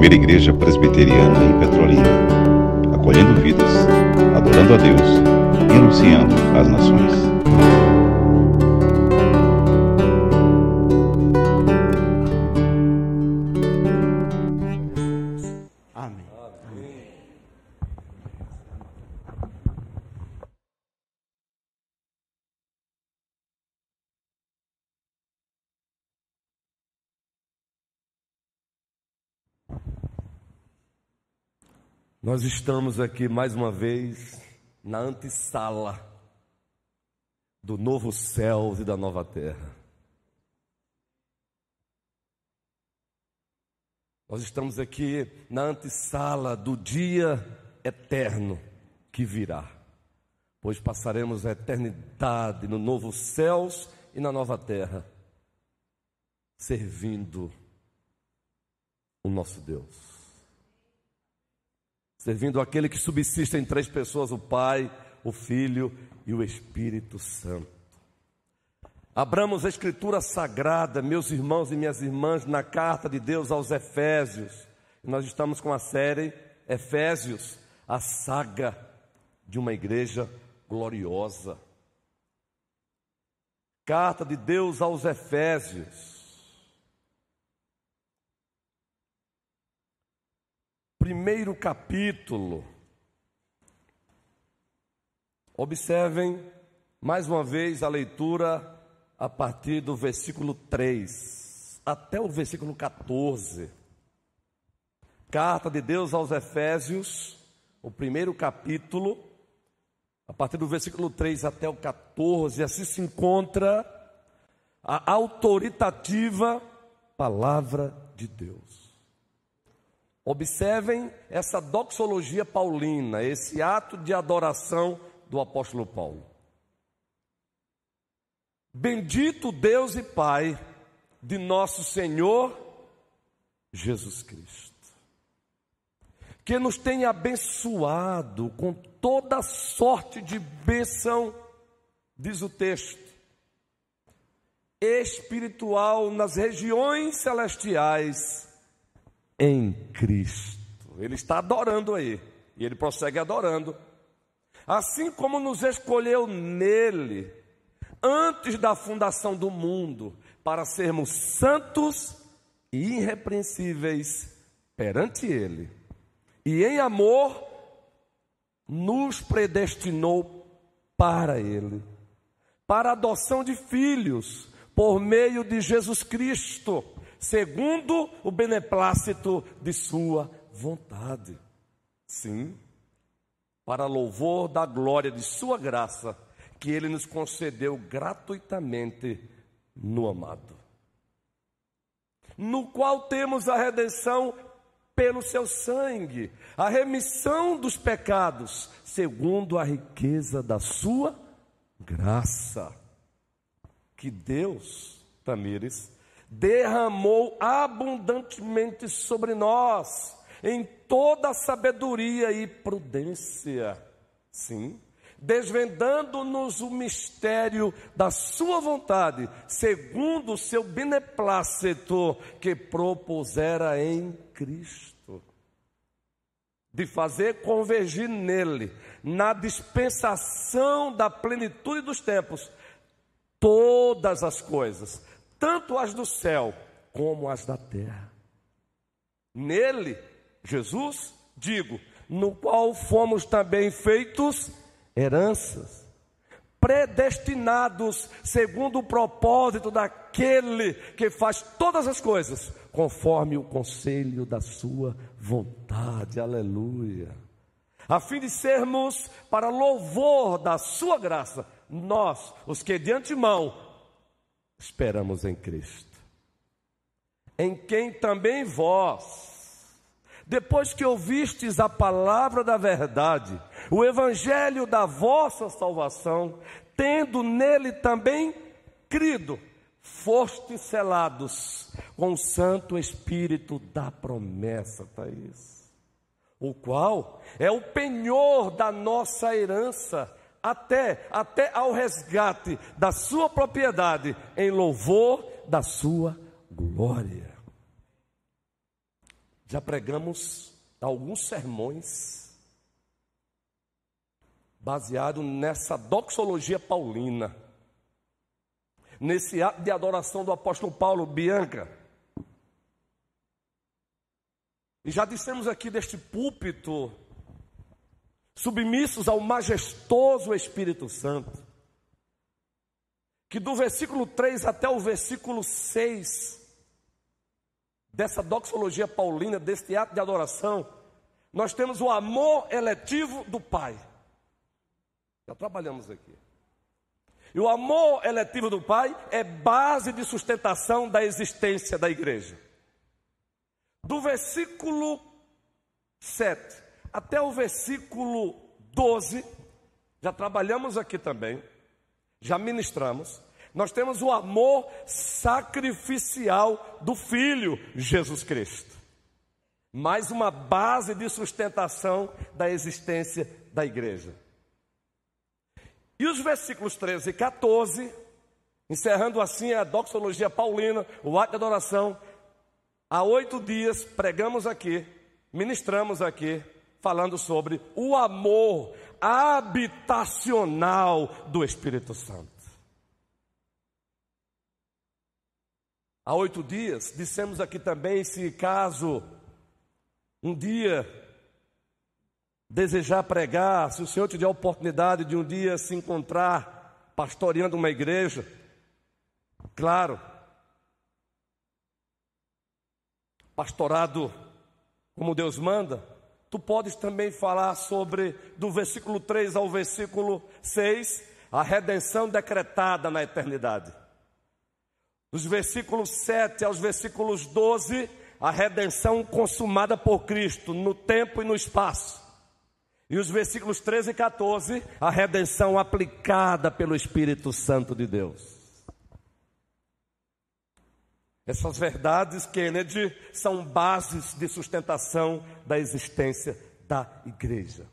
primeira igreja presbiteriana em Petrolina, acolhendo vidas, adorando a Deus e anunciando às nações. Nós estamos aqui mais uma vez na antessala do novo céu e da nova terra. Nós estamos aqui na antessala do dia eterno que virá, pois passaremos a eternidade no novo céus e na nova terra, servindo o nosso Deus servindo aquele que subsiste em três pessoas: o Pai, o Filho e o Espírito Santo. Abramos a Escritura Sagrada, meus irmãos e minhas irmãs, na carta de Deus aos Efésios. Nós estamos com a série Efésios, a saga de uma igreja gloriosa. Carta de Deus aos Efésios. Primeiro capítulo. Observem mais uma vez a leitura a partir do versículo 3 até o versículo 14. Carta de Deus aos Efésios, o primeiro capítulo, a partir do versículo 3 até o 14, assim se encontra a autoritativa palavra de Deus. Observem essa doxologia paulina, esse ato de adoração do apóstolo Paulo. Bendito Deus e Pai de nosso Senhor Jesus Cristo, que nos tem abençoado com toda sorte de bênção, diz o texto, espiritual nas regiões celestiais em Cristo. Ele está adorando aí. E ele prossegue adorando. Assim como nos escolheu nele, antes da fundação do mundo, para sermos santos e irrepreensíveis perante Ele. E em amor, nos predestinou para Ele, para a adoção de filhos, por meio de Jesus Cristo segundo o beneplácito de Sua vontade. Sim, para louvor da glória de Sua graça, que Ele nos concedeu gratuitamente no amado, no qual temos a redenção pelo seu sangue, a remissão dos pecados, segundo a riqueza da sua graça. Que Deus, Tamires, derramou abundantemente sobre nós, em toda sabedoria e prudência. Sim, desvendando-nos o mistério da Sua vontade, segundo o seu beneplácito que propusera em Cristo. De fazer convergir nele, na dispensação da plenitude dos tempos, todas as coisas, tanto as do céu como as da terra. Nele, Jesus, digo, no qual fomos também feitos heranças, predestinados segundo o propósito daquele que faz todas as coisas conforme o conselho da sua vontade. Aleluia. A fim de sermos para louvor da sua graça, nós, os que de antemão esperamos em Cristo, em quem também vós, depois que ouvistes a palavra da verdade, o evangelho da vossa salvação, tendo nele também crido, fostes selados com o Santo Espírito da promessa, Thaís, o qual é o penhor da nossa herança até, até ao resgate da sua propriedade, em louvor da sua glória. Já pregamos alguns sermões baseado nessa doxologia paulina, nesse ato de adoração do apóstolo Paulo, Bianca. E já dissemos aqui deste púlpito, submissos ao majestoso Espírito Santo, que do versículo 3 até o versículo 6 dessa doxologia paulina, deste ato de adoração, nós temos o amor eletivo do Pai. Já trabalhamos aqui. E o amor eletivo do Pai é base de sustentação da existência da igreja. Do versículo 7 até o versículo 12, já trabalhamos aqui também, já ministramos. Nós temos o amor sacrificial do Filho Jesus Cristo. Mais uma base de sustentação da existência da igreja. E os versículos 13 e 14, encerrando assim a doxologia paulina, o ato de adoração, há oito dias pregamos aqui, ministramos aqui, falando sobre o amor habitacional do Espírito Santo. Há oito dias, dissemos aqui também: se caso um dia desejar pregar, se o Senhor te der a oportunidade de um dia se encontrar pastoreando uma igreja, claro, pastorado como Deus manda, tu podes também falar sobre, do versículo 3 ao versículo 6, a redenção decretada na eternidade. Dos versículos 7 aos versículos 12, a redenção consumada por Cristo no tempo e no espaço. E os versículos 13 e 14, a redenção aplicada pelo Espírito Santo de Deus. Essas verdades, Kennedy, são bases de sustentação da existência da igreja.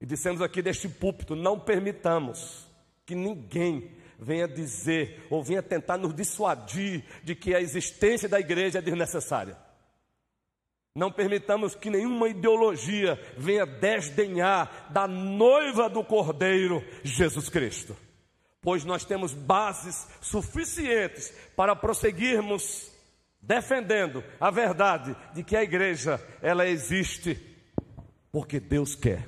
E dissemos aqui deste púlpito: não permitamos que ninguém venha dizer ou venha tentar nos dissuadir de que a existência da igreja é desnecessária. Não permitamos que nenhuma ideologia venha desdenhar da noiva do Cordeiro, Jesus Cristo. Pois nós temos bases suficientes para prosseguirmos defendendo a verdade de que a igreja ela existe porque Deus quer.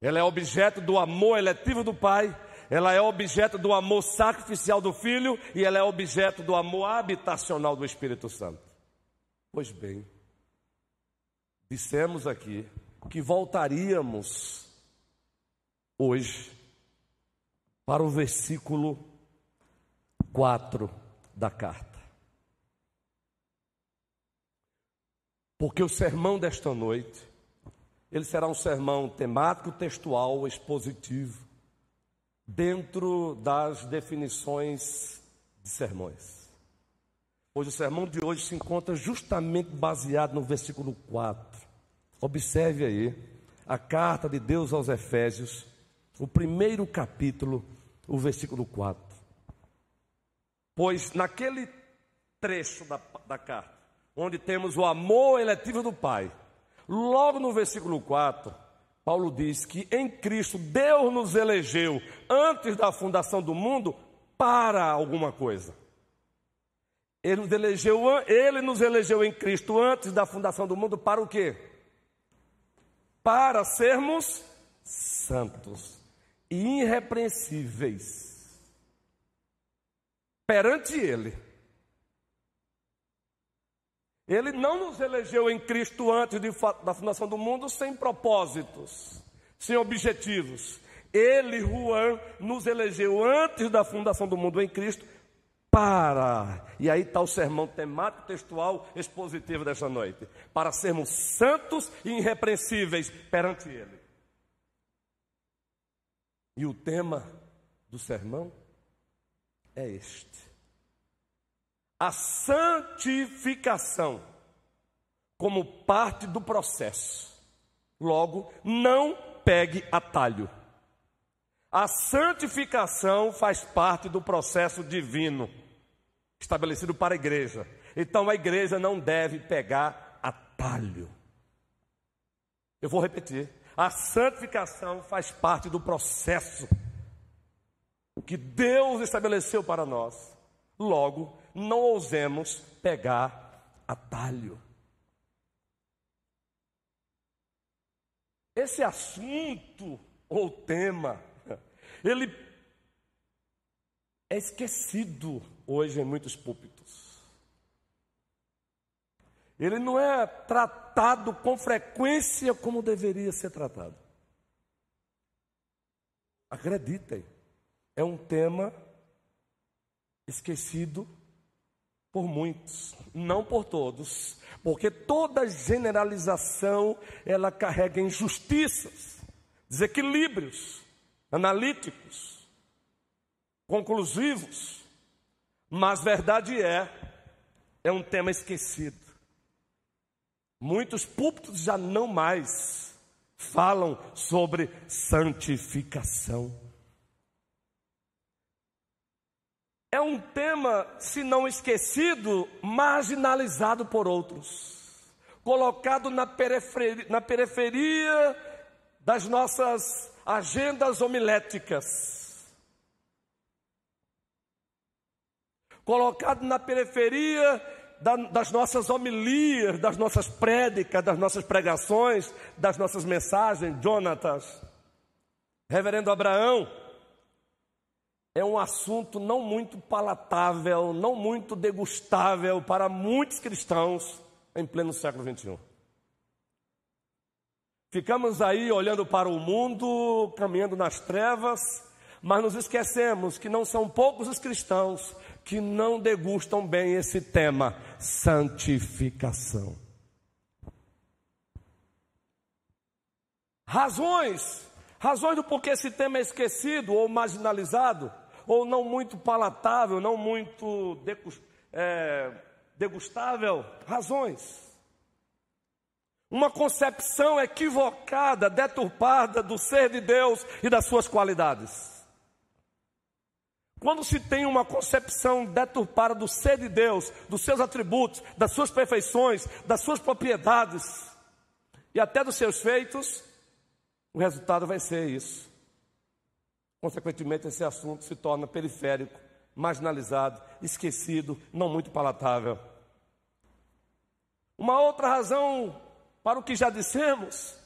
Ela é objeto do amor eletivo do Pai ela é objeto do amor sacrificial do Filho e ela é objeto do amor habitacional do Espírito Santo. Pois bem, dissemos aqui que voltaríamos hoje para o versículo 4 da carta. Porque o sermão desta noite, ele será um sermão temático, textual, expositivo dentro das definições de sermões. Hoje o sermão de hoje se encontra justamente baseado no versículo 4. Observe aí a carta de Deus aos Efésios, o primeiro capítulo, o versículo 4. Pois naquele trecho da, da carta, onde temos o amor eletivo do Pai, logo no versículo 4, Paulo diz que em Cristo Deus nos elegeu antes da fundação do mundo para alguma coisa. Ele nos elegeu, ele nos elegeu em Cristo antes da fundação do mundo para o quê? Para sermos santos e irrepreensíveis perante ele. Ele não nos elegeu em Cristo antes de, da fundação do mundo sem propósitos, sem objetivos. Ele, Juan, nos elegeu antes da fundação do mundo em Cristo para, e aí está o sermão temático, textual, expositivo desta noite, para sermos santos e irrepreensíveis perante Ele. E o tema do sermão é este a santificação como parte do processo. Logo, não pegue atalho. A santificação faz parte do processo divino. estabelecido para a igreja. Então a igreja não deve pegar atalho. Eu vou repetir. A santificação faz parte do processo que Deus estabeleceu para nós. Logo, não ousemos pegar atalho. Esse assunto ou tema, ele é esquecido hoje em muitos púlpitos. Ele não é tratado com frequência como deveria ser tratado. Acreditem, é um tema esquecido por muitos, não por todos, porque toda generalização ela carrega injustiças, desequilíbrios analíticos, conclusivos, mas verdade é, é um tema esquecido. Muitos púlpitos já não mais falam sobre santificação. é um tema, se não esquecido, marginalizado por outros, colocado na periferia, na periferia das nossas agendas homiléticas, colocado na periferia das nossas homilias, das nossas prédicas, das nossas pregações, das nossas mensagens. Jonatas, Reverendo Abraão, é um assunto não muito palatável, não muito degustável para muitos cristãos em pleno século XXI. Ficamos aí olhando para o mundo, caminhando nas trevas, mas nos esquecemos que não são poucos os cristãos que não degustam bem esse tema, santificação. Razões, razões do porquê esse tema é esquecido ou marginalizado ou não muito palatável, não muito é, degustável? Razões. Uma concepção equivocada, deturpada do ser de Deus e das suas qualidades. Quando se tem uma concepção deturpada do ser de Deus, dos seus atributos, das suas perfeições, das suas propriedades e até dos seus feitos, o resultado vai ser isso. Consequentemente, esse assunto se torna periférico, marginalizado, esquecido, não muito palatável. Uma outra razão para o que já dissemos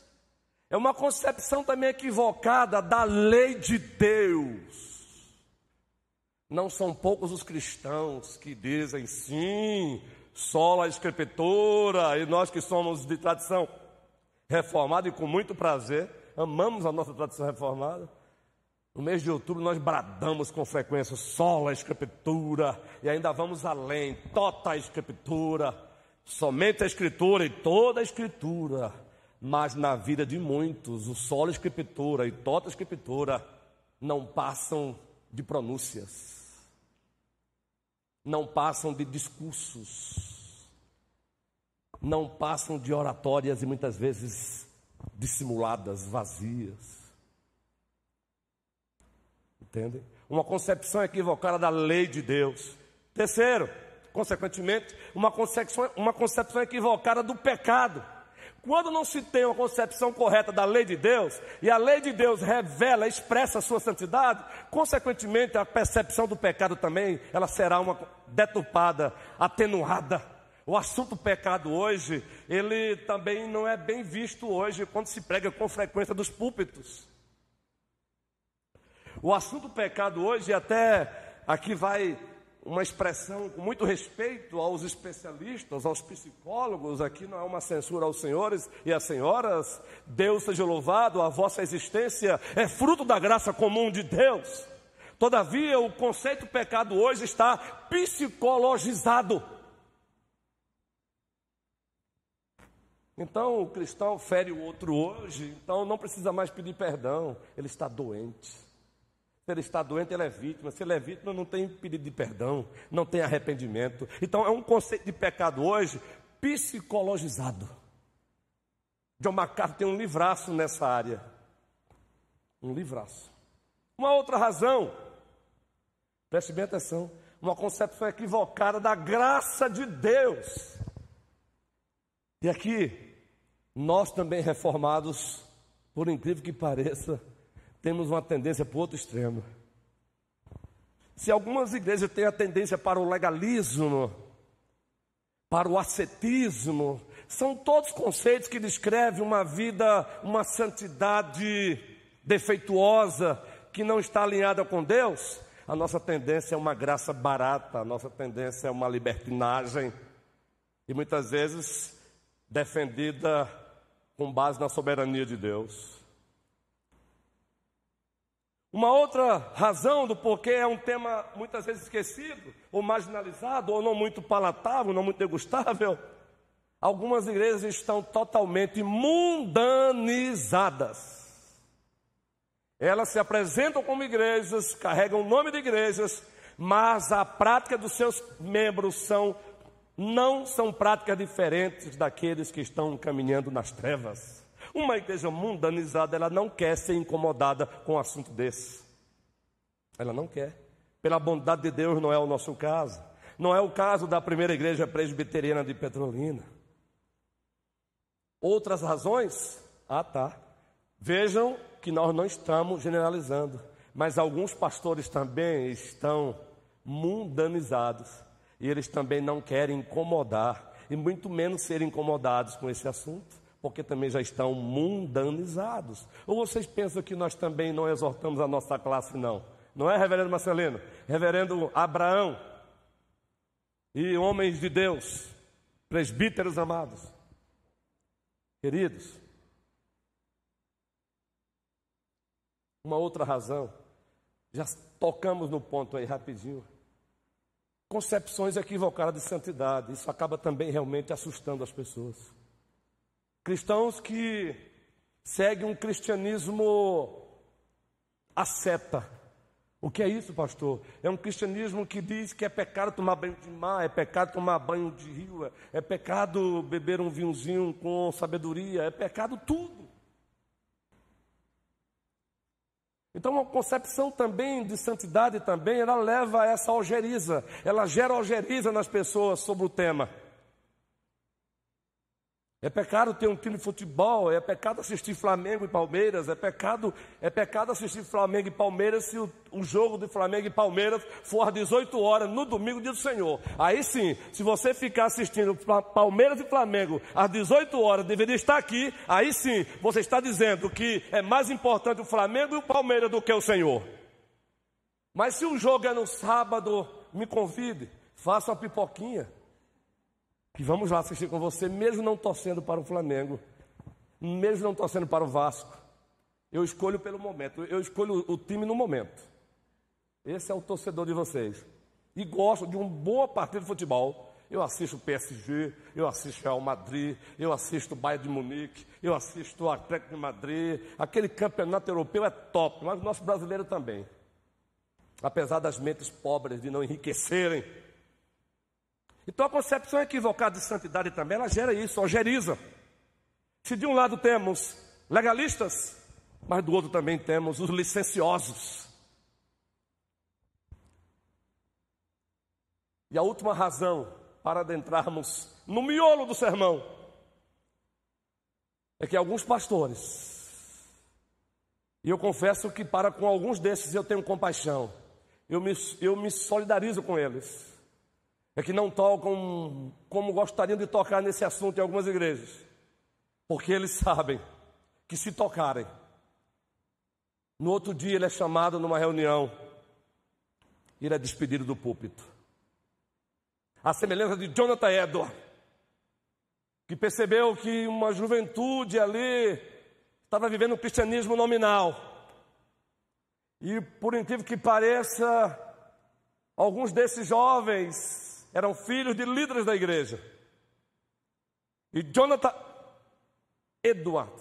é uma concepção também equivocada da lei de Deus. Não são poucos os cristãos que dizem sim, sola escritura, e nós que somos de tradição reformada e com muito prazer, amamos a nossa tradição reformada no mês de outubro nós bradamos com frequência sola escritura e ainda vamos além, tota escritura, somente a escritura e toda a escritura. Mas na vida de muitos, o sola escritura e tota escritura não passam de pronúncias, não passam de discursos, não passam de oratórias e muitas vezes dissimuladas, vazias. Entendem? Uma concepção equivocada da lei de Deus. Terceiro, consequentemente, uma concepção, uma concepção equivocada do pecado. Quando não se tem uma concepção correta da lei de Deus, e a lei de Deus revela, expressa a sua santidade, consequentemente a percepção do pecado também, ela será uma deturpada, atenuada. O assunto pecado hoje, ele também não é bem visto hoje quando se prega com frequência dos púlpitos. O assunto pecado hoje, até aqui vai uma expressão com muito respeito aos especialistas, aos psicólogos, aqui não é uma censura aos senhores e às senhoras, Deus seja louvado, a vossa existência é fruto da graça comum de Deus. Todavia, o conceito pecado hoje está psicologizado. Então, o cristão fere o outro hoje, então não precisa mais pedir perdão, ele está doente. Se ele está doente, ele é vítima. Se ele é vítima, não tem pedido de perdão, não tem arrependimento. Então é um conceito de pecado hoje psicologizado. John MacArthur tem um livraço nessa área. Um livraço. Uma outra razão, preste bem atenção, uma concepção equivocada da graça de Deus. E aqui, nós também reformados, por incrível que pareça, temos uma tendência para o outro extremo. Se algumas igrejas têm a tendência para o legalismo, para o ascetismo, são todos conceitos que descrevem uma vida, uma santidade defeituosa, que não está alinhada com Deus. A nossa tendência é uma graça barata, a nossa tendência é uma libertinagem, e muitas vezes defendida com base na soberania de Deus. Uma outra razão do porquê é um tema muitas vezes esquecido, ou marginalizado, ou não muito palatável, não muito degustável. Algumas igrejas estão totalmente mundanizadas. Elas se apresentam como igrejas, carregam o nome de igrejas, mas a prática dos seus membros são não são práticas diferentes daqueles que estão caminhando nas trevas. Uma igreja mundanizada, ela não quer ser incomodada com um assunto desse. Ela não quer. Pela bondade de Deus, não é o nosso caso. Não é o caso da primeira igreja presbiteriana de Petrolina. Outras razões? Ah, tá. Vejam que nós não estamos generalizando, mas alguns pastores também estão mundanizados e eles também não querem incomodar e muito menos serem incomodados com esse assunto porque também já estão mundanizados. Ou vocês pensam que nós também não exortamos a nossa classe, não? Não é, reverendo Marcelino? Reverendo Abraão e homens de Deus, presbíteros amados, queridos. Uma outra razão, já tocamos no ponto aí rapidinho. Concepções equivocadas de santidade, isso acaba também realmente assustando as pessoas. Cristãos que seguem um cristianismo asceta. O que é isso, pastor? É um cristianismo que diz que é pecado tomar banho de mar, é pecado tomar banho de rio, é pecado beber um vinhozinho com sabedoria, é pecado tudo. Então, a concepção também de santidade também, ela leva a essa algeriza, ela gera algeriza nas pessoas sobre o tema. É pecado ter um time de futebol, é pecado assistir Flamengo e Palmeiras, é pecado, é pecado assistir Flamengo e Palmeiras se o, o jogo de Flamengo e Palmeiras for às 18 horas no domingo dia do Senhor. Aí sim, se você ficar assistindo Palmeiras e Flamengo às 18 horas, deveria estar aqui, aí sim, você está dizendo que é mais importante o Flamengo e o Palmeiras do que o Senhor. Mas se o jogo é no sábado, me convide, faça uma pipoquinha que vamos lá assistir com você, mesmo não torcendo para o Flamengo, mesmo não torcendo para o Vasco. Eu escolho pelo momento, eu escolho o time no momento. Esse é o torcedor de vocês. E gosto de uma boa partida de futebol. Eu assisto o PSG, eu assisto Real Madrid, eu assisto o Bayern de Munique, eu assisto o Atlético de Madrid. Aquele campeonato europeu é top, mas o nosso brasileiro também. Apesar das mentes pobres de não enriquecerem então a concepção equivocada de santidade também, ela gera isso, algeriza. Se de um lado temos legalistas, mas do outro também temos os licenciosos. E a última razão para adentrarmos no miolo do sermão é que alguns pastores, e eu confesso que para com alguns desses eu tenho compaixão, eu me, eu me solidarizo com eles é que não tocam como gostariam de tocar nesse assunto em algumas igrejas, porque eles sabem que se tocarem, no outro dia ele é chamado numa reunião e ele é despedido do púlpito. A semelhança de Jonathan Edward, que percebeu que uma juventude ali estava vivendo um cristianismo nominal. E por incrível que pareça, alguns desses jovens eram filhos de líderes da igreja. E Jonathan Edward,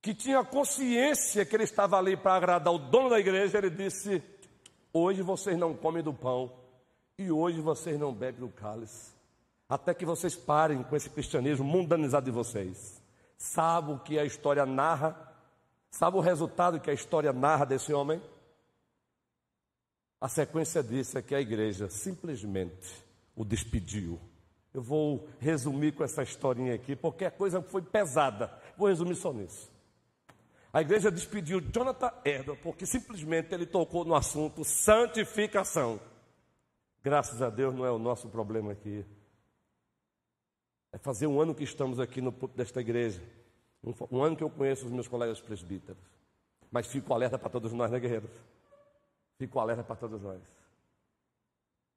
que tinha consciência que ele estava ali para agradar o dono da igreja, ele disse: Hoje vocês não comem do pão, e hoje vocês não bebem do cálice, até que vocês parem com esse cristianismo mundanizado de vocês. Sabe o que a história narra? Sabe o resultado que a história narra desse homem? A sequência disso é que a igreja simplesmente o despediu. Eu vou resumir com essa historinha aqui, porque a coisa foi pesada. Vou resumir só nisso. A igreja despediu Jonathan Edwards porque simplesmente ele tocou no assunto santificação. Graças a Deus não é o nosso problema aqui. É fazer um ano que estamos aqui no desta igreja. Um, um ano que eu conheço os meus colegas presbíteros. Mas fico alerta para todos nós, né, guerreiros? Fico alerta para todos nós.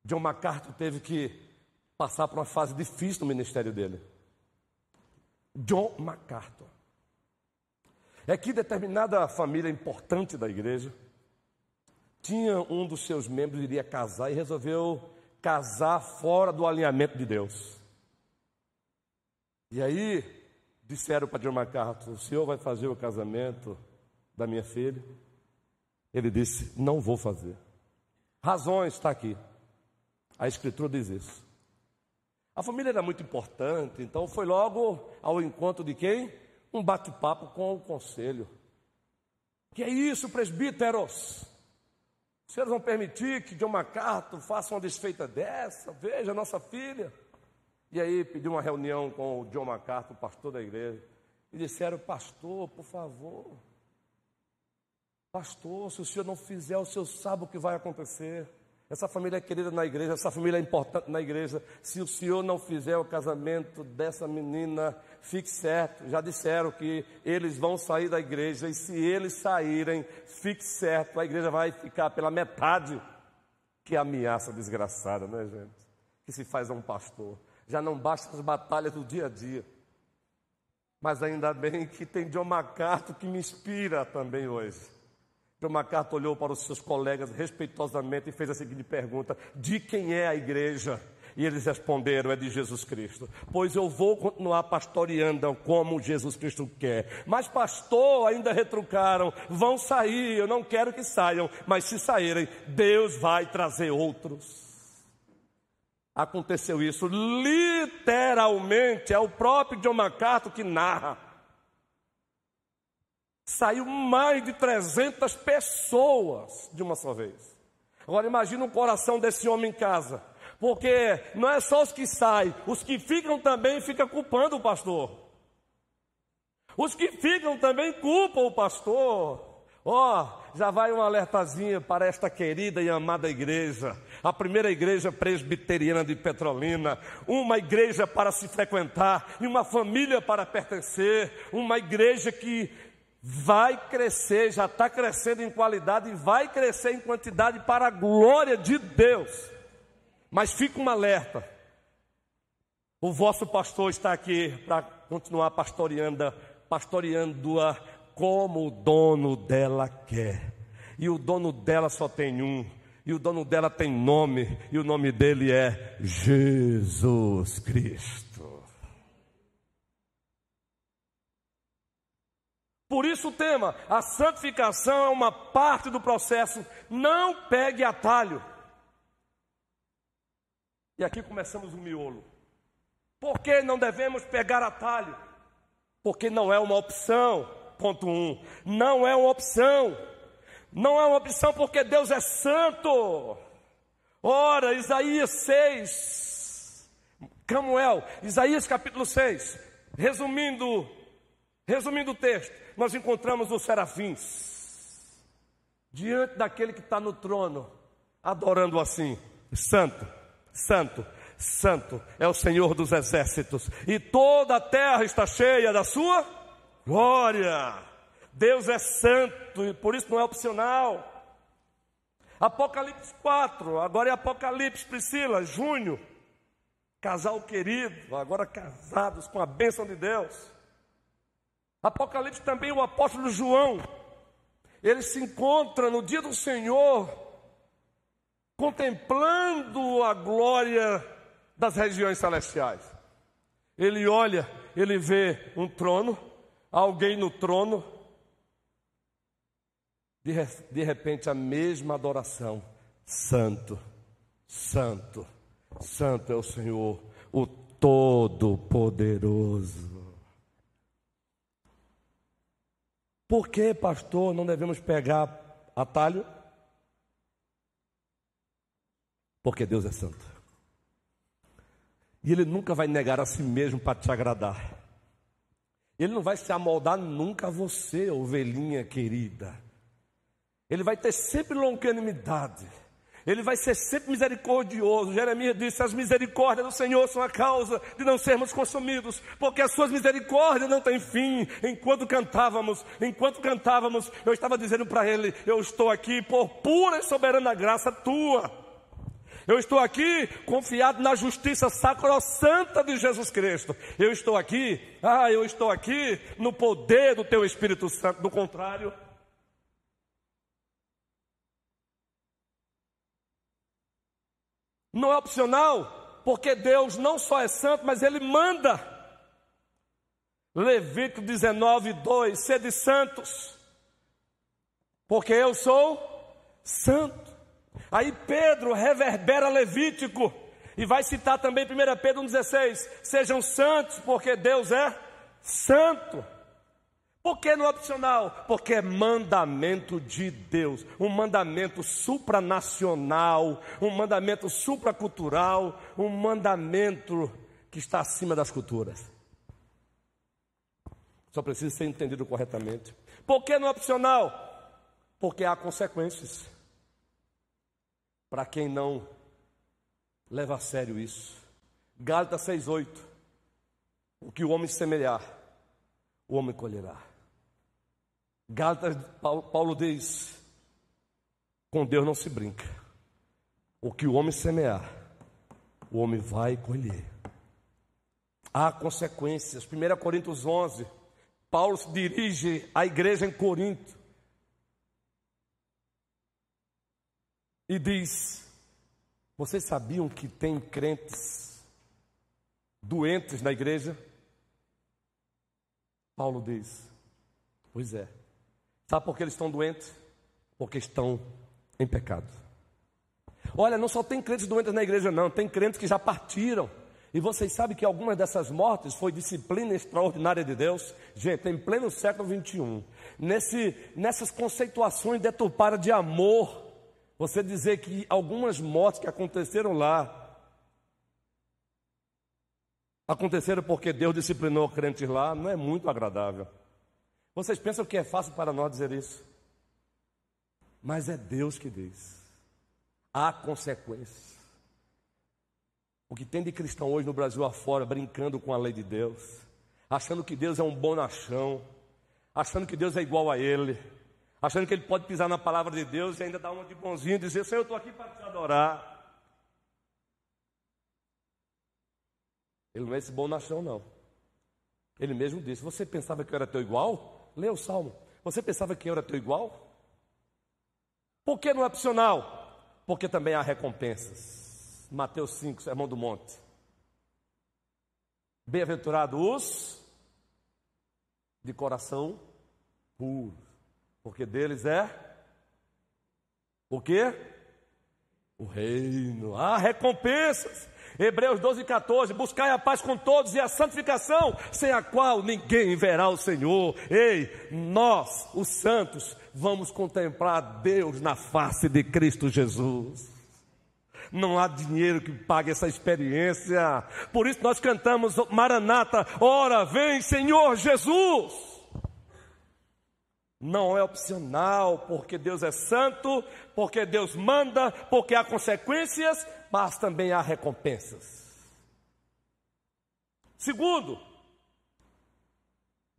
John MacArthur teve que passar por uma fase difícil no ministério dele. John MacArthur. É que determinada família importante da igreja tinha um dos seus membros iria casar e resolveu casar fora do alinhamento de Deus. E aí disseram para John MacArthur: "O senhor vai fazer o casamento da minha filha?" Ele disse: "Não vou fazer." Razões está aqui. A escritura diz isso. A família era muito importante, então foi logo ao encontro de quem? Um bate-papo com o conselho. Que é isso, presbíteros? Os senhores vão permitir que John MacArthur faça uma desfeita dessa? Veja, nossa filha. E aí pediu uma reunião com o John MacArthur, pastor da igreja. E disseram, pastor, por favor. Pastor, se o senhor não fizer, o senhor sabe o que vai acontecer. Essa família é querida na igreja, essa família é importante na igreja. Se o senhor não fizer o casamento dessa menina, fique certo. Já disseram que eles vão sair da igreja e se eles saírem, fique certo, a igreja vai ficar pela metade. Que ameaça desgraçada, né, gente? Que se faz a um pastor. Já não basta as batalhas do dia a dia. Mas ainda bem que tem John MacArthur que me inspira também hoje. John MacArthur olhou para os seus colegas respeitosamente e fez a seguinte pergunta: De quem é a igreja? E eles responderam: É de Jesus Cristo. Pois eu vou continuar pastoreando como Jesus Cristo quer. Mas, pastor, ainda retrucaram: Vão sair, eu não quero que saiam. Mas se saírem, Deus vai trazer outros. Aconteceu isso literalmente, é o próprio John MacArthur que narra saiu mais de 300 pessoas de uma só vez. Agora imagina o coração desse homem em casa. Porque não é só os que saem, os que ficam também ficam culpando o pastor. Os que ficam também culpam o pastor. Ó, oh, já vai um alertazinho para esta querida e amada igreja, a primeira igreja presbiteriana de Petrolina, uma igreja para se frequentar e uma família para pertencer, uma igreja que vai crescer, já está crescendo em qualidade e vai crescer em quantidade para a glória de Deus. Mas fica um alerta: o vosso pastor está aqui para continuar pastoreando, pastoreando-a como o dono dela quer. E o dono dela só tem um, e o dono dela tem nome, e o nome dele é Jesus Cristo. Por isso o tema, a santificação é uma parte do processo, não pegue atalho. E aqui começamos o miolo. Por que não devemos pegar atalho? Porque não é uma opção, ponto um. Não é uma opção. Não é uma opção porque Deus é santo. Ora, Isaías 6, Camuel, Isaías capítulo 6, resumindo, resumindo o texto nós encontramos os serafins diante daquele que está no trono, adorando assim: Santo, Santo, Santo é o Senhor dos exércitos, e toda a terra está cheia da sua glória. Deus é santo e por isso não é opcional. Apocalipse 4, agora é Apocalipse, Priscila, junho, casal querido, agora casados com a bênção de Deus. Apocalipse também o apóstolo João, ele se encontra no dia do Senhor, contemplando a glória das regiões celestiais. Ele olha, ele vê um trono, alguém no trono, de, de repente a mesma adoração: Santo, Santo, Santo é o Senhor, o Todo-Poderoso. Por que, pastor, não devemos pegar atalho? Porque Deus é santo. E Ele nunca vai negar a si mesmo para te agradar. Ele não vai se amoldar nunca a você, ovelhinha querida. Ele vai ter sempre longanimidade. Ele vai ser sempre misericordioso. Jeremias disse: As misericórdias do Senhor são a causa de não sermos consumidos, porque as suas misericórdias não têm fim. Enquanto cantávamos, enquanto cantávamos, eu estava dizendo para ele: Eu estou aqui por pura e soberana graça tua. Eu estou aqui confiado na justiça sacrossanta de Jesus Cristo. Eu estou aqui, ah, eu estou aqui no poder do teu Espírito Santo. Do contrário, Não é opcional, porque Deus não só é santo, mas Ele manda. Levítico 19, 2: Sede santos, porque eu sou santo. Aí Pedro reverbera Levítico e vai citar também 1 Pedro 1,16: Sejam santos, porque Deus é santo. Por que no opcional? Porque é mandamento de Deus, um mandamento supranacional, um mandamento supracultural, um mandamento que está acima das culturas. Só precisa ser entendido corretamente. Por que no opcional? Porque há consequências para quem não leva a sério isso. Gálatas 6,8: O que o homem semelhar, o homem colherá. Gálatas, Paulo, diz: com Deus não se brinca. O que o homem semear, o homem vai colher. Há consequências. 1 Coríntios 11, Paulo se dirige à igreja em Corinto e diz: Vocês sabiam que tem crentes doentes na igreja? Paulo diz: Pois é. Sabe por que eles estão doentes? Porque estão em pecado. Olha, não só tem crentes doentes na igreja, não, tem crentes que já partiram. E vocês sabem que algumas dessas mortes foi disciplina extraordinária de Deus? Gente, em pleno século 21, nesse, nessas conceituações deturpadas de amor, você dizer que algumas mortes que aconteceram lá aconteceram porque Deus disciplinou crentes lá, não é muito agradável. Vocês pensam que é fácil para nós dizer isso? Mas é Deus que diz. Há consequências. O que tem de cristão hoje no Brasil afora, brincando com a lei de Deus, achando que Deus é um bonachão, achando que Deus é igual a ele, achando que ele pode pisar na palavra de Deus e ainda dar uma de bonzinho e dizer: Senhor, eu estou aqui para te adorar. Ele não é esse bonachão, não. Ele mesmo disse: Você pensava que eu era teu igual? Lê o salmo. Você pensava que eu era teu igual? Por que não é opcional? Porque também há recompensas. Mateus 5, Sermão do Monte. Bem-aventurados os de coração puro, porque deles é o quê? O reino. Há recompensas. Hebreus 12, 14: Buscai a paz com todos e a santificação, sem a qual ninguém verá o Senhor. Ei, nós, os santos, vamos contemplar Deus na face de Cristo Jesus. Não há dinheiro que pague essa experiência. Por isso nós cantamos Maranata, ora vem Senhor Jesus. Não é opcional, porque Deus é santo, porque Deus manda, porque há consequências, mas também há recompensas. Segundo,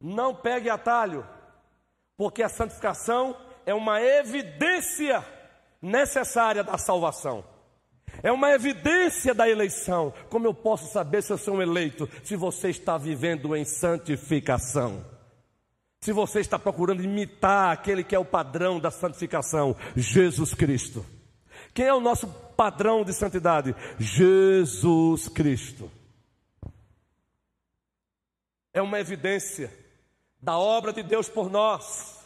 não pegue atalho, porque a santificação é uma evidência necessária da salvação. É uma evidência da eleição. Como eu posso saber se eu sou um eleito se você está vivendo em santificação? Se você está procurando imitar aquele que é o padrão da santificação, Jesus Cristo. Quem é o nosso padrão de santidade? Jesus Cristo. É uma evidência da obra de Deus por nós.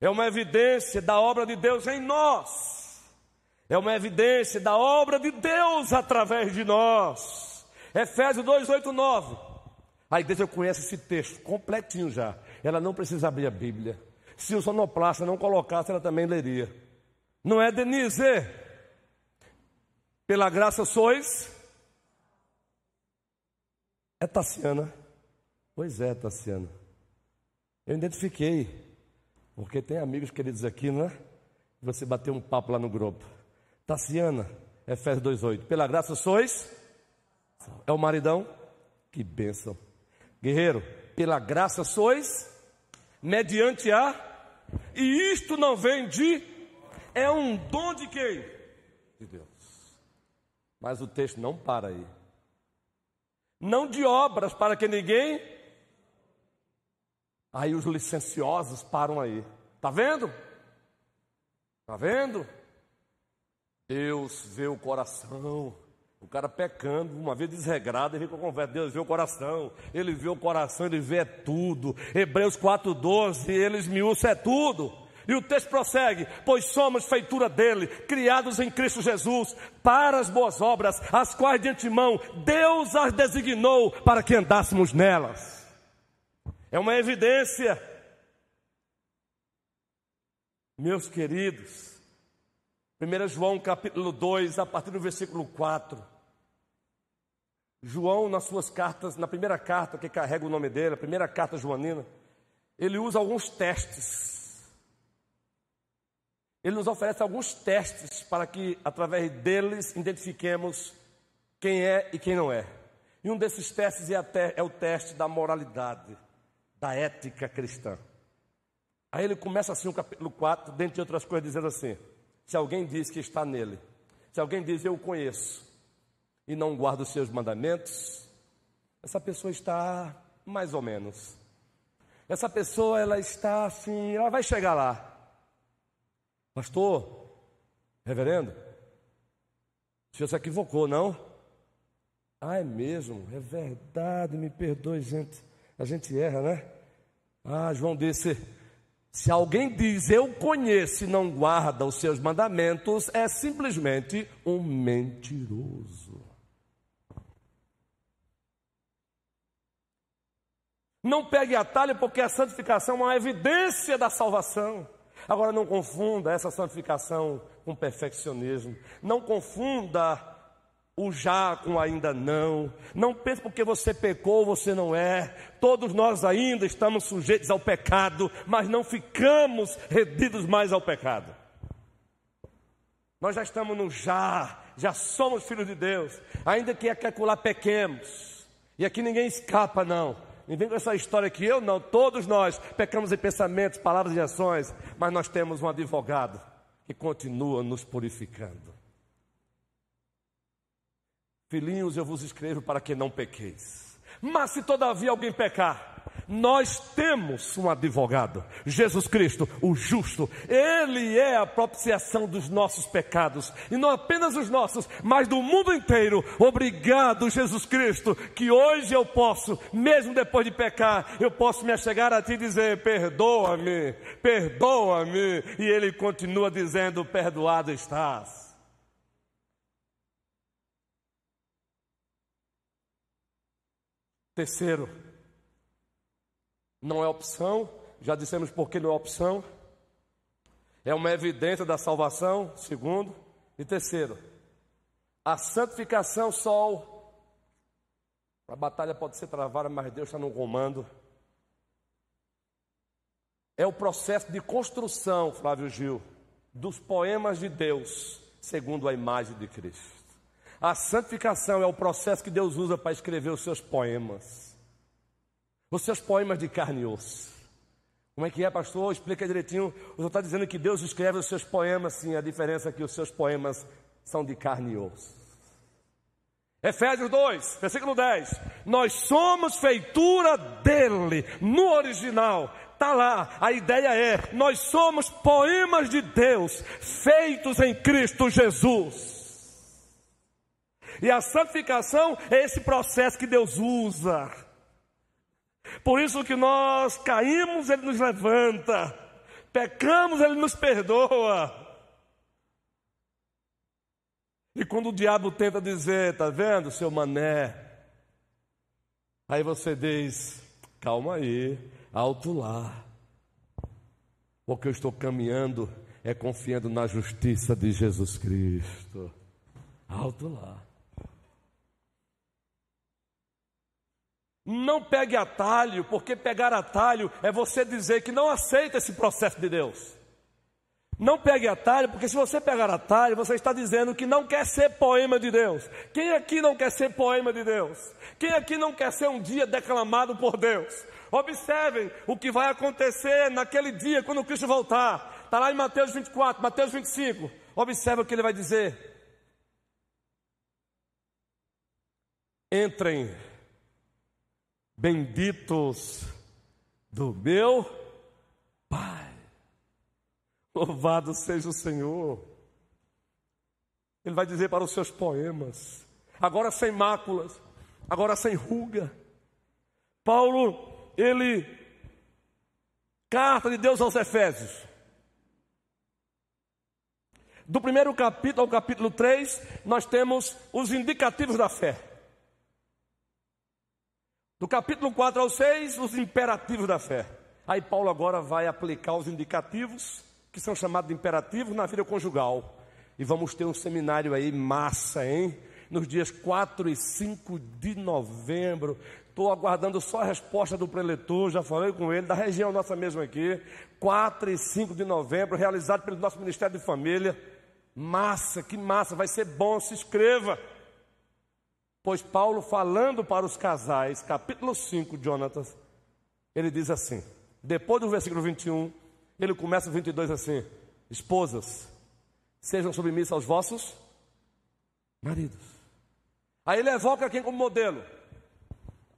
É uma evidência da obra de Deus em nós. É uma evidência da obra de Deus através de nós. Efésios 2, 8, 9. A igreja conhece esse texto completinho já ela não precisa abrir a Bíblia. Se o sonoplasta não colocasse, ela também leria. Não é, Denise? Pela graça sois. É Tassiana. Pois é, Tassiana. Eu identifiquei. Porque tem amigos queridos aqui, não é? Você bateu um papo lá no grupo. Tassiana, Efésios 2,8. Pela graça sois. É o maridão? Que bênção. Guerreiro, pela graça sois. Mediante a. E isto não vem de. É um dom de quem? De Deus. Mas o texto não para aí. Não de obras para que ninguém Aí os licenciosos param aí. Tá vendo? Tá vendo? Deus vê o coração. O cara pecando, uma vez desregrado, ele vem com a conversa. Deus vê o coração. Ele vê o coração, ele vê tudo. Hebreus 4,12, ele esmiuça é tudo. E o texto prossegue: Pois somos feitura dele, criados em Cristo Jesus, para as boas obras, as quais de antemão Deus as designou para que andássemos nelas. É uma evidência. Meus queridos, 1 João capítulo 2, a partir do versículo 4. João, nas suas cartas, na primeira carta que carrega o nome dele, a primeira carta joanina, ele usa alguns testes. Ele nos oferece alguns testes para que, através deles, identifiquemos quem é e quem não é. E um desses testes é, é o teste da moralidade da ética cristã. Aí ele começa assim o capítulo 4, dentre outras coisas, dizendo assim: se alguém diz que está nele, se alguém diz eu o conheço e não guarda os seus mandamentos, essa pessoa está mais ou menos. Essa pessoa ela está assim, ela vai chegar lá. Pastor, reverendo, o senhor se equivocou, não? Ah, é mesmo, é verdade, me perdoe, gente. A gente erra, né? Ah, João disse: se alguém diz eu conheço e não guarda os seus mandamentos, é simplesmente um mentiroso. Não pegue atalho, porque a santificação é uma evidência da salvação. Agora, não confunda essa santificação com perfeccionismo. Não confunda o já com ainda não. Não pense porque você pecou, você não é. Todos nós ainda estamos sujeitos ao pecado, mas não ficamos redidos mais ao pecado. Nós já estamos no já, já somos filhos de Deus, ainda que aqui acolá pequemos. E aqui ninguém escapa, não. Nem vem com essa história que eu não, todos nós pecamos em pensamentos, palavras e ações, mas nós temos um advogado que continua nos purificando. Filhinhos, eu vos escrevo para que não pequeis. Mas se todavia alguém pecar, nós temos um advogado, Jesus Cristo, o justo. Ele é a propiciação dos nossos pecados, e não apenas os nossos, mas do mundo inteiro. Obrigado, Jesus Cristo, que hoje eu posso, mesmo depois de pecar, eu posso me achegar a ti e dizer: perdoa-me, perdoa-me. E ele continua dizendo: perdoado estás. Terceiro, não é opção, já dissemos por que não é opção. É uma evidência da salvação, segundo. E terceiro, a santificação só. A batalha pode ser travada, mas Deus está no comando. É o processo de construção, Flávio Gil, dos poemas de Deus, segundo a imagem de Cristo. A santificação é o processo que Deus usa para escrever os seus poemas. Os seus poemas de carne e osso. Como é que é, pastor? Explica direitinho. O senhor está dizendo que Deus escreve os seus poemas, sim. A diferença é que os seus poemas são de carne e osso. Efésios 2, versículo 10. Nós somos feitura dele, no original. Está lá, a ideia é: nós somos poemas de Deus, feitos em Cristo Jesus. E a santificação é esse processo que Deus usa. Por isso que nós caímos, Ele nos levanta. Pecamos, Ele nos perdoa. E quando o diabo tenta dizer, tá vendo, seu mané? Aí você diz, calma aí, alto lá. Porque eu estou caminhando é confiando na justiça de Jesus Cristo. alto lá. Não pegue atalho, porque pegar atalho é você dizer que não aceita esse processo de Deus. Não pegue atalho, porque se você pegar atalho, você está dizendo que não quer ser poema de Deus. Quem aqui não quer ser poema de Deus? Quem aqui não quer ser um dia declamado por Deus? Observem o que vai acontecer naquele dia quando Cristo voltar. Está lá em Mateus 24, Mateus 25. Observe o que ele vai dizer. Entrem, benditos do meu Pai. Louvado seja o Senhor. Ele vai dizer para os seus poemas, agora sem máculas, agora sem ruga. Paulo, ele, carta de Deus aos Efésios. Do primeiro capítulo ao capítulo 3, nós temos os indicativos da fé. Do capítulo 4 ao 6, os imperativos da fé. Aí Paulo agora vai aplicar os indicativos, que são chamados de imperativos, na vida conjugal. E vamos ter um seminário aí massa, hein? Nos dias 4 e 5 de novembro. Estou aguardando só a resposta do preletor, já falei com ele, da região nossa mesmo aqui. 4 e 5 de novembro, realizado pelo nosso Ministério de Família. Massa, que massa, vai ser bom, se inscreva. Pois Paulo, falando para os casais, capítulo 5, Jonatas, ele diz assim: depois do versículo 21, ele começa o 22 assim: Esposas, sejam submissas aos vossos maridos. Aí ele evoca quem como modelo?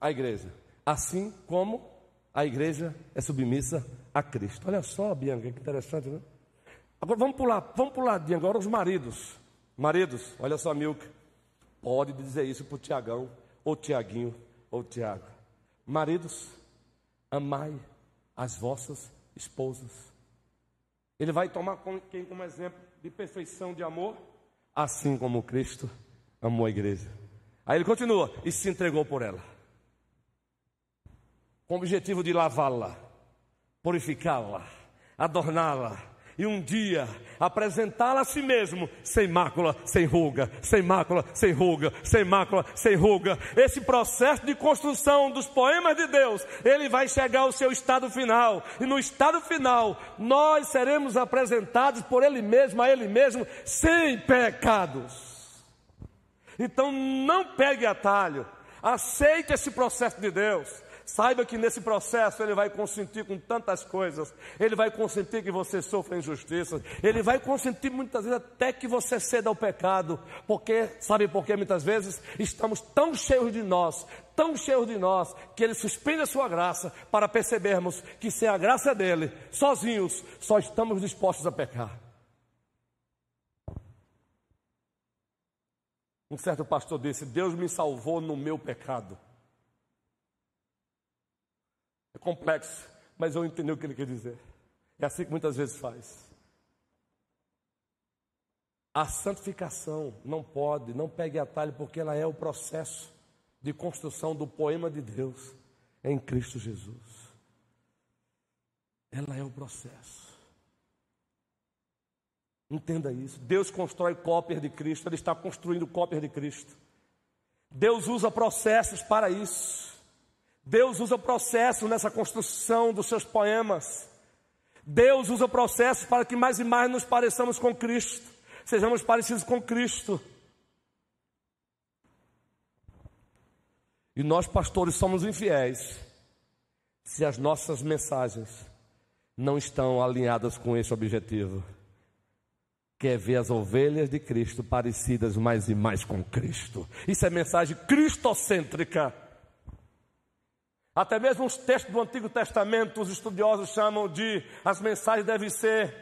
A igreja. Assim como a igreja é submissa a Cristo. Olha só, Bianca, que interessante, né? Agora vamos pular, vamos pular de agora os maridos. Maridos, olha só, Milka. Pode dizer isso para o Tiagão, ou Tiaguinho, ou Tiago. Maridos, amai as vossas esposas. Ele vai tomar quem como exemplo de perfeição de amor, assim como Cristo amou a igreja. Aí ele continua e se entregou por ela, com o objetivo de lavá-la, purificá-la, adorná-la, e um dia apresentá-la a si mesmo sem mácula, sem ruga, sem mácula, sem ruga, sem mácula, sem ruga. Esse processo de construção dos poemas de Deus, ele vai chegar ao seu estado final. E no estado final, nós seremos apresentados por ele mesmo, a ele mesmo, sem pecados. Então não pegue atalho, aceite esse processo de Deus. Saiba que nesse processo ele vai consentir com tantas coisas. Ele vai consentir que você sofra injustiça. Ele vai consentir muitas vezes até que você ceda ao pecado. Porque, sabe por que muitas vezes estamos tão cheios de nós, tão cheios de nós, que ele suspende a sua graça para percebermos que sem a graça dele, sozinhos, só estamos dispostos a pecar. Um certo pastor disse: Deus me salvou no meu pecado. É complexo, mas eu entendi o que ele quer dizer. É assim que muitas vezes faz. A santificação não pode, não pegue atalho, porque ela é o processo de construção do poema de Deus em Cristo Jesus. Ela é o processo. Entenda isso. Deus constrói cópias de Cristo, Ele está construindo cópias de Cristo. Deus usa processos para isso. Deus usa o processo nessa construção dos seus poemas. Deus usa o processo para que mais e mais nos pareçamos com Cristo, sejamos parecidos com Cristo. E nós, pastores, somos infiéis se as nossas mensagens não estão alinhadas com esse objetivo, que é ver as ovelhas de Cristo parecidas mais e mais com Cristo. Isso é mensagem cristocêntrica. Até mesmo os textos do Antigo Testamento, os estudiosos chamam de as mensagens devem ser,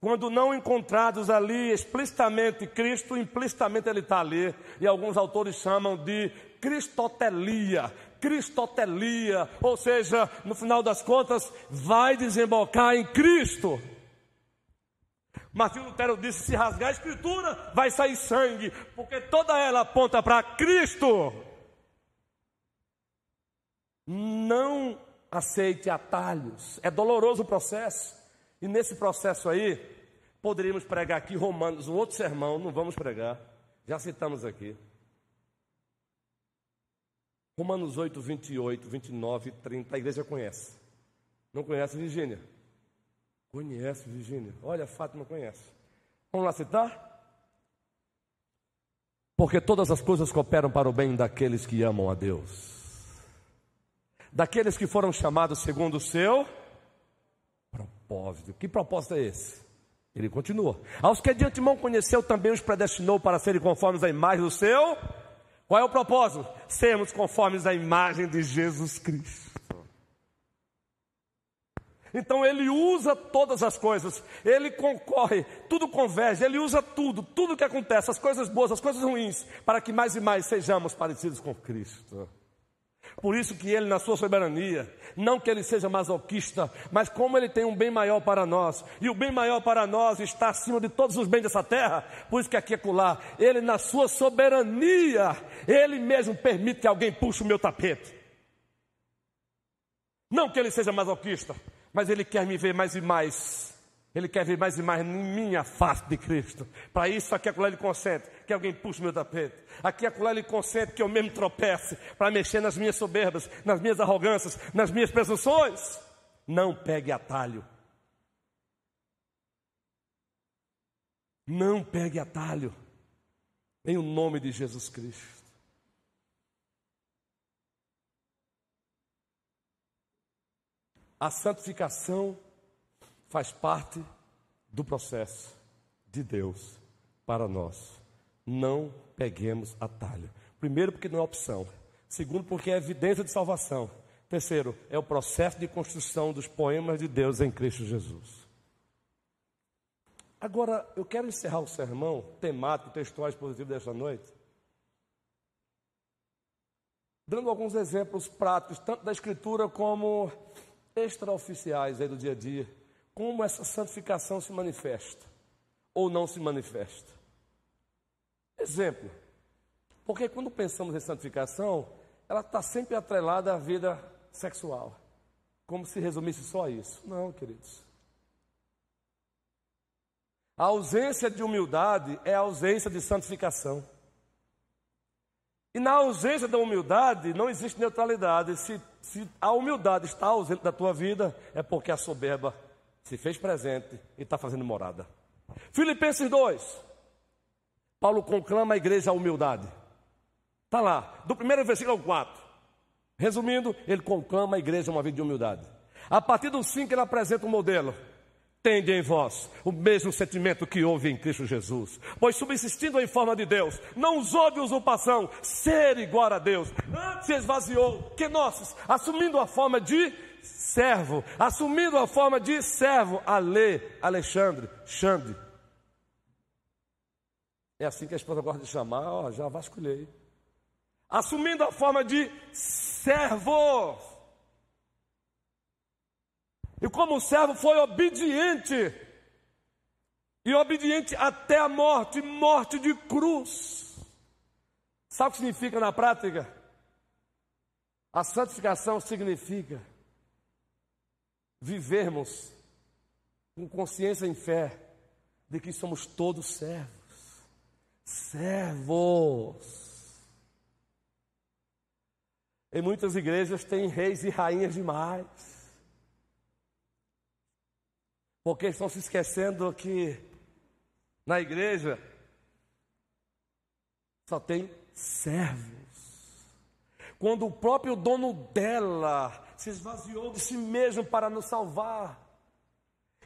quando não encontrados ali explicitamente Cristo, implicitamente ele está ali, e alguns autores chamam de Cristotelia, Cristotelia, ou seja, no final das contas, vai desembocar em Cristo. Martinho Lutero disse: se rasgar a escritura, vai sair sangue, porque toda ela aponta para Cristo. Não aceite atalhos. É doloroso o processo. E nesse processo aí, poderíamos pregar aqui Romanos, um outro sermão, não vamos pregar. Já citamos aqui. Romanos 8, 28, 29, 30, a igreja conhece. Não conhece Virgínia? Conhece Virgínia. Olha, Fátima conhece. Vamos lá citar? Porque todas as coisas cooperam para o bem daqueles que amam a Deus. Daqueles que foram chamados segundo o seu propósito. Que propósito é esse? Ele continua. Aos que de antemão conheceu, também os predestinou para serem conformes à imagem do seu qual é o propósito? Sermos conformes à imagem de Jesus Cristo. Então ele usa todas as coisas, ele concorre, tudo converge, ele usa tudo, tudo que acontece, as coisas boas, as coisas ruins, para que mais e mais sejamos parecidos com Cristo. Por isso que ele, na sua soberania, não que ele seja masoquista, mas como ele tem um bem maior para nós, e o bem maior para nós está acima de todos os bens dessa terra, por isso que aqui é acolá, ele na sua soberania, ele mesmo permite que alguém puxe o meu tapete. Não que ele seja masoquista, mas ele quer me ver mais e mais ele quer ver mais e mais em minha face de Cristo. Para isso, aqui acolá ele consente que alguém puxe meu tapete. Aqui acolá ele consente que eu mesmo tropece para mexer nas minhas soberbas, nas minhas arrogâncias, nas minhas presunções. Não pegue atalho. Não pegue atalho. Em o nome de Jesus Cristo. A santificação faz parte do processo de Deus para nós. Não peguemos atalho. Primeiro, porque não é opção. Segundo, porque é evidência de salvação. Terceiro, é o processo de construção dos poemas de Deus em Cristo Jesus. Agora, eu quero encerrar o sermão temático, textual expositivo desta noite, dando alguns exemplos práticos, tanto da Escritura como extraoficiais aí do dia a dia como essa santificação se manifesta ou não se manifesta. Exemplo, porque quando pensamos em santificação, ela está sempre atrelada à vida sexual, como se resumisse só isso. Não, queridos. A ausência de humildade é a ausência de santificação. E na ausência da humildade não existe neutralidade. Se, se a humildade está ausente da tua vida, é porque a soberba se fez presente e está fazendo morada. Filipenses 2. Paulo conclama a igreja à humildade. Está lá, do primeiro versículo ao 4. Resumindo, ele conclama a igreja uma vida de humildade. A partir do 5 ele apresenta um modelo. Tende em vós o mesmo sentimento que houve em Cristo Jesus. Pois subsistindo em forma de Deus, não usou de usurpação, ser igual a Deus. Antes se esvaziou, que nossos, assumindo a forma de servo, assumindo a forma de servo, Ale, Alexandre, Xande. É assim que a esposa gosta de chamar, ó, já vasculhei. Assumindo a forma de servo. E como o servo foi obediente, e obediente até a morte morte de cruz. Sabe o que significa na prática? A santificação significa vivermos com consciência em fé de que somos todos servos. Servos. Em muitas igrejas tem reis e rainhas demais. Porque estão se esquecendo que na igreja só tem servos. Quando o próprio dono dela se esvaziou de si mesmo para nos salvar.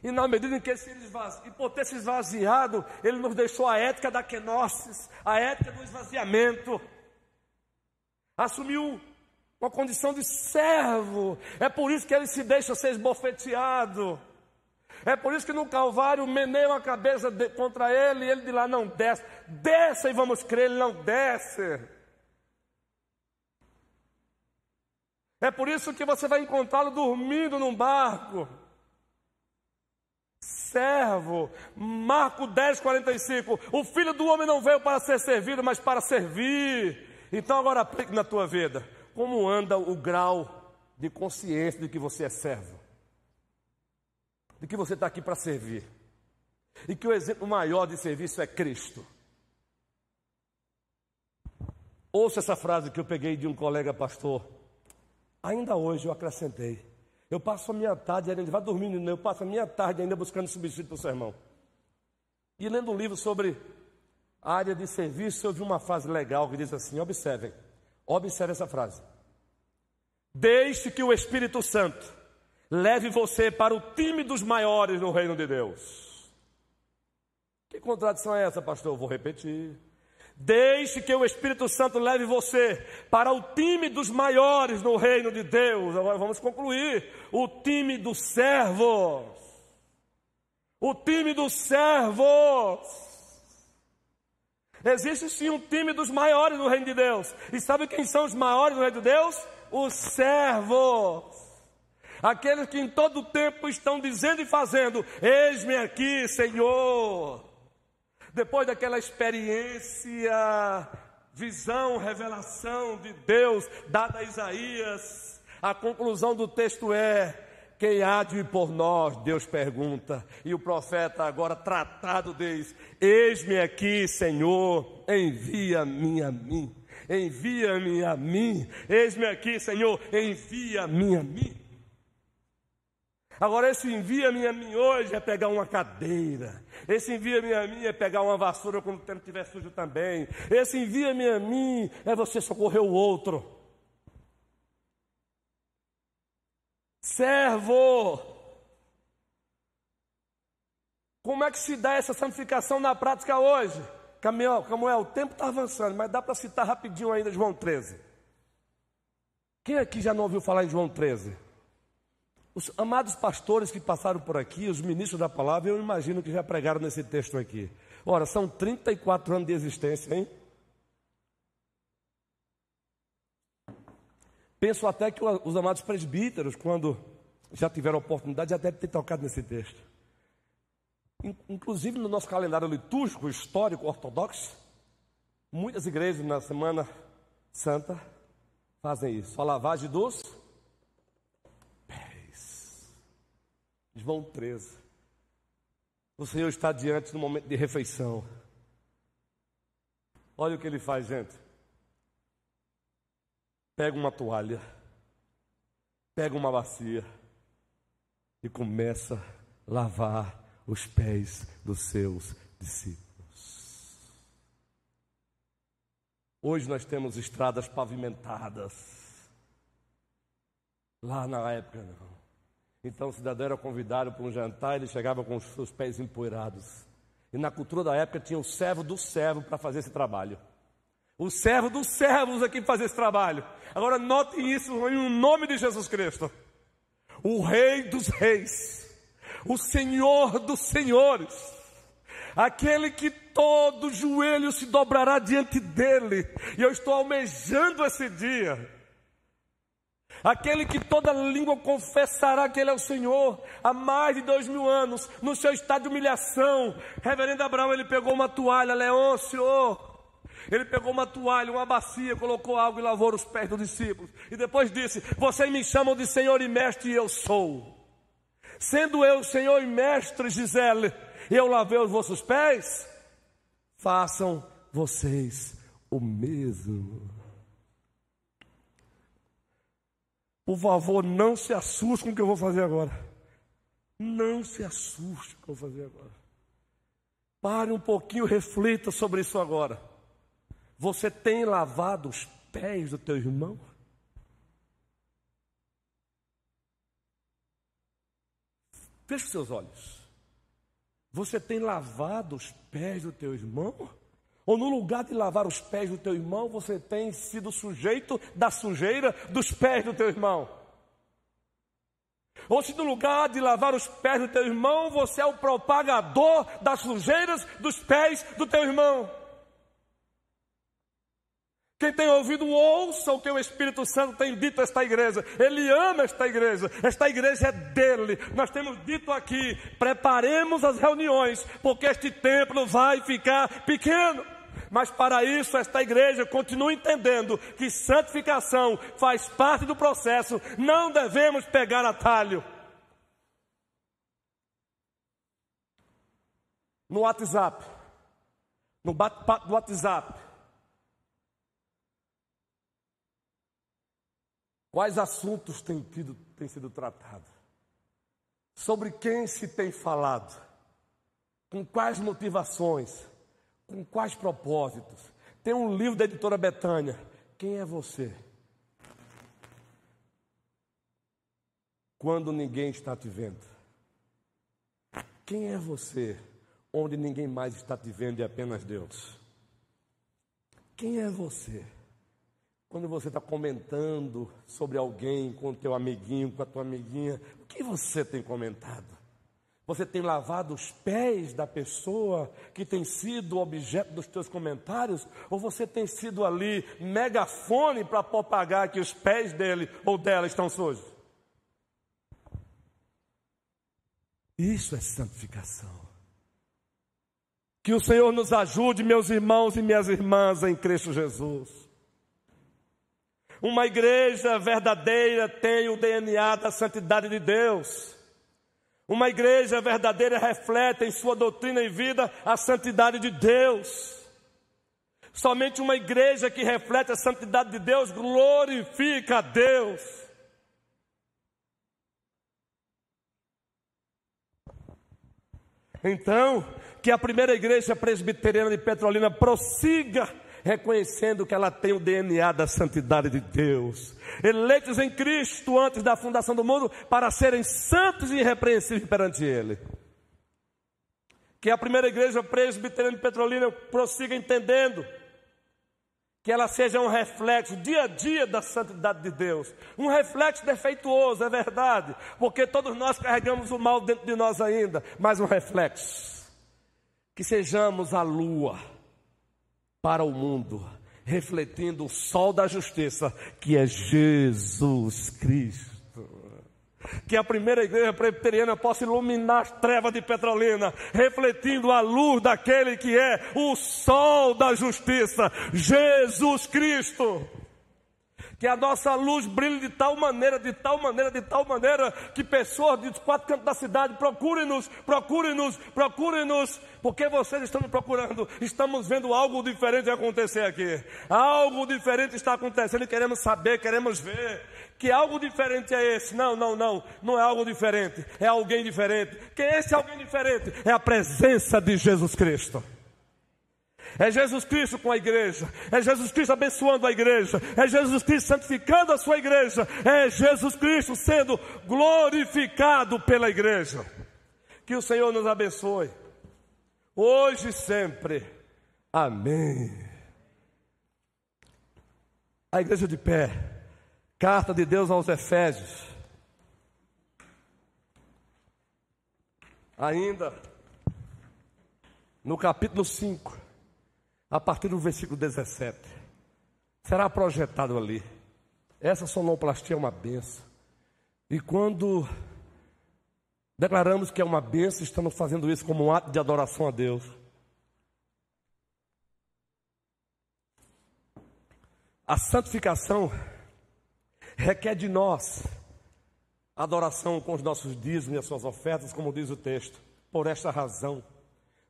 E na medida em que se esvaziou, e por ter se esvaziado, ele nos deixou a ética da kenosis, a ética do esvaziamento. Assumiu uma condição de servo. É por isso que ele se deixa ser esbofeteado. É por isso que no Calvário meneiam a cabeça de, contra ele e ele de lá não desce. Desce e vamos crer, ele não desce. É por isso que você vai encontrá-lo dormindo num barco. Servo, Marco 10, 45. O filho do homem não veio para ser servido, mas para servir. Então agora aplique na tua vida. Como anda o grau de consciência de que você é servo? De que você está aqui para servir? E que o exemplo maior de serviço é Cristo. Ouça essa frase que eu peguei de um colega pastor. Ainda hoje eu acrescentei. Eu passo a minha tarde, ele vai dormindo, eu passo a minha tarde ainda buscando subsídio para o sermão. E lendo um livro sobre a área de serviço, eu vi uma frase legal que diz assim: observem, observe essa frase. Deixe que o Espírito Santo leve você para o time dos maiores no reino de Deus. Que contradição é essa, pastor? Eu vou repetir. Deixe que o Espírito Santo leve você para o time dos maiores no reino de Deus. Agora vamos concluir. O time dos servos. O time dos servos. Existe sim um time dos maiores no reino de Deus. E sabe quem são os maiores no reino de Deus? Os servos. Aqueles que em todo o tempo estão dizendo e fazendo: Eis-me aqui, Senhor. Depois daquela experiência, visão, revelação de Deus dada a Isaías, a conclusão do texto é: quem há de ir por nós? Deus pergunta. E o profeta, agora tratado, diz: Eis-me aqui, Senhor, envia-me a mim. Envia-me a mim. Eis-me aqui, Senhor, envia-me a mim. Agora, esse envia-me a mim hoje é pegar uma cadeira. Esse envia-me a mim é pegar uma vassoura quando o tempo estiver sujo também. Esse envia-me a mim é você socorrer o outro. Servo. Como é que se dá essa santificação na prática hoje? Camuel, Camuel o tempo está avançando, mas dá para citar rapidinho ainda João 13. Quem aqui já não ouviu falar em João 13? Os amados pastores que passaram por aqui, os ministros da palavra, eu imagino que já pregaram nesse texto aqui. Ora, são 34 anos de existência, hein? Penso até que os amados presbíteros, quando já tiveram oportunidade, já devem ter tocado nesse texto. Inclusive no nosso calendário litúrgico, histórico, ortodoxo, muitas igrejas na Semana Santa fazem isso. A lavagem dos João 13. O Senhor está diante do momento de refeição. Olha o que ele faz, gente. Pega uma toalha, pega uma bacia e começa a lavar os pés dos seus discípulos. Hoje nós temos estradas pavimentadas. Lá na época não. Então o cidadão era convidado para um jantar, ele chegava com os seus pés empoeirados. E na cultura da época tinha o servo do servo para fazer esse trabalho. O servo dos servos aqui para fazer esse trabalho. Agora notem isso em nome de Jesus Cristo. O Rei dos Reis, o Senhor dos Senhores, aquele que todo joelho se dobrará diante dele. E eu estou almejando esse dia aquele que toda língua confessará que Ele é o Senhor, há mais de dois mil anos, no seu estado de humilhação. Reverendo Abraão, ele pegou uma toalha, Leôncio, ele pegou uma toalha, uma bacia, colocou água e lavou os pés dos discípulos. E depois disse: Vocês me chamam de Senhor e Mestre, e eu sou. Sendo eu Senhor e Mestre, Gisele, eu lavei os vossos pés, façam vocês o mesmo. Por favor, não se assuste com o que eu vou fazer agora. Não se assuste com o que eu vou fazer agora. Pare um pouquinho, reflita sobre isso agora. Você tem lavado os pés do teu irmão? Feche seus olhos. Você tem lavado os pés do teu irmão? Ou no lugar de lavar os pés do teu irmão, você tem sido sujeito da sujeira dos pés do teu irmão. Ou se no lugar de lavar os pés do teu irmão, você é o propagador das sujeiras dos pés do teu irmão. Quem tem ouvido, ouça o que o Espírito Santo tem dito a esta igreja. Ele ama esta igreja. Esta igreja é dele. Nós temos dito aqui: preparemos as reuniões, porque este templo vai ficar pequeno. Mas para isso, esta igreja continua entendendo que santificação faz parte do processo. Não devemos pegar atalho. No WhatsApp, no bate-papo do WhatsApp, Quais assuntos têm, tido, têm sido tratados? Sobre quem se tem falado? Com quais motivações? Com quais propósitos? Tem um livro da editora Betânia. Quem é você? Quando ninguém está te vendo. Quem é você? Onde ninguém mais está te vendo e apenas Deus. Quem é você? Quando você está comentando sobre alguém com o teu amiguinho, com a tua amiguinha, o que você tem comentado? Você tem lavado os pés da pessoa que tem sido objeto dos teus comentários? Ou você tem sido ali megafone para propagar que os pés dele ou dela estão sujos? Isso é santificação. Que o Senhor nos ajude, meus irmãos e minhas irmãs, em Cristo Jesus. Uma igreja verdadeira tem o DNA da santidade de Deus. Uma igreja verdadeira reflete em sua doutrina e vida a santidade de Deus. Somente uma igreja que reflete a santidade de Deus glorifica a Deus. Então, que a primeira igreja presbiteriana de Petrolina prossiga reconhecendo que ela tem o DNA da santidade de Deus, eleitos em Cristo antes da fundação do mundo para serem santos e irrepreensíveis perante Ele. Que a primeira igreja presbiteriana de Petrolina prossiga entendendo que ela seja um reflexo dia a dia da santidade de Deus, um reflexo defeituoso, é verdade, porque todos nós carregamos o mal dentro de nós ainda, mas um reflexo. Que sejamos a lua para o mundo, refletindo o sol da justiça, que é Jesus Cristo. Que a primeira igreja presbiteriana possa iluminar as trevas de Petrolina, refletindo a luz daquele que é o sol da justiça, Jesus Cristo que a nossa luz brilhe de tal maneira, de tal maneira, de tal maneira, que pessoas de quatro cantos da cidade procurem-nos, procurem-nos, procurem-nos, porque vocês estão procurando, estamos vendo algo diferente acontecer aqui, algo diferente está acontecendo e queremos saber, queremos ver, que algo diferente é esse? Não, não, não, não é algo diferente, é alguém diferente, que esse alguém diferente é a presença de Jesus Cristo. É Jesus Cristo com a igreja. É Jesus Cristo abençoando a igreja. É Jesus Cristo santificando a sua igreja. É Jesus Cristo sendo glorificado pela igreja. Que o Senhor nos abençoe. Hoje e sempre. Amém. A igreja de pé. Carta de Deus aos Efésios. Ainda no capítulo 5 a partir do versículo 17. Será projetado ali. Essa sonoplastia é uma benção. E quando declaramos que é uma benção, estamos fazendo isso como um ato de adoração a Deus. A santificação requer de nós adoração com os nossos dízimos e as suas ofertas, como diz o texto. Por esta razão,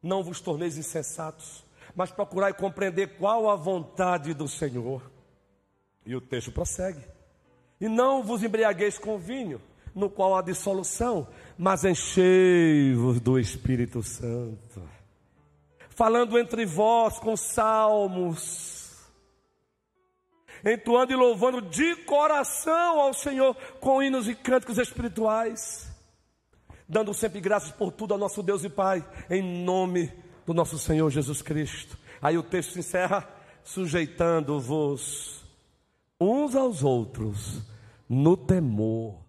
não vos torneis insensatos, mas procurar e compreender qual a vontade do Senhor. E o texto prossegue. E não vos embriagueis com vinho, no qual há dissolução, mas enchei-vos do Espírito Santo. Falando entre vós com salmos, entoando e louvando de coração ao Senhor com hinos e cânticos espirituais, dando sempre graças por tudo ao nosso Deus e Pai, em nome do nosso Senhor Jesus Cristo. Aí o texto encerra sujeitando-vos uns aos outros no temor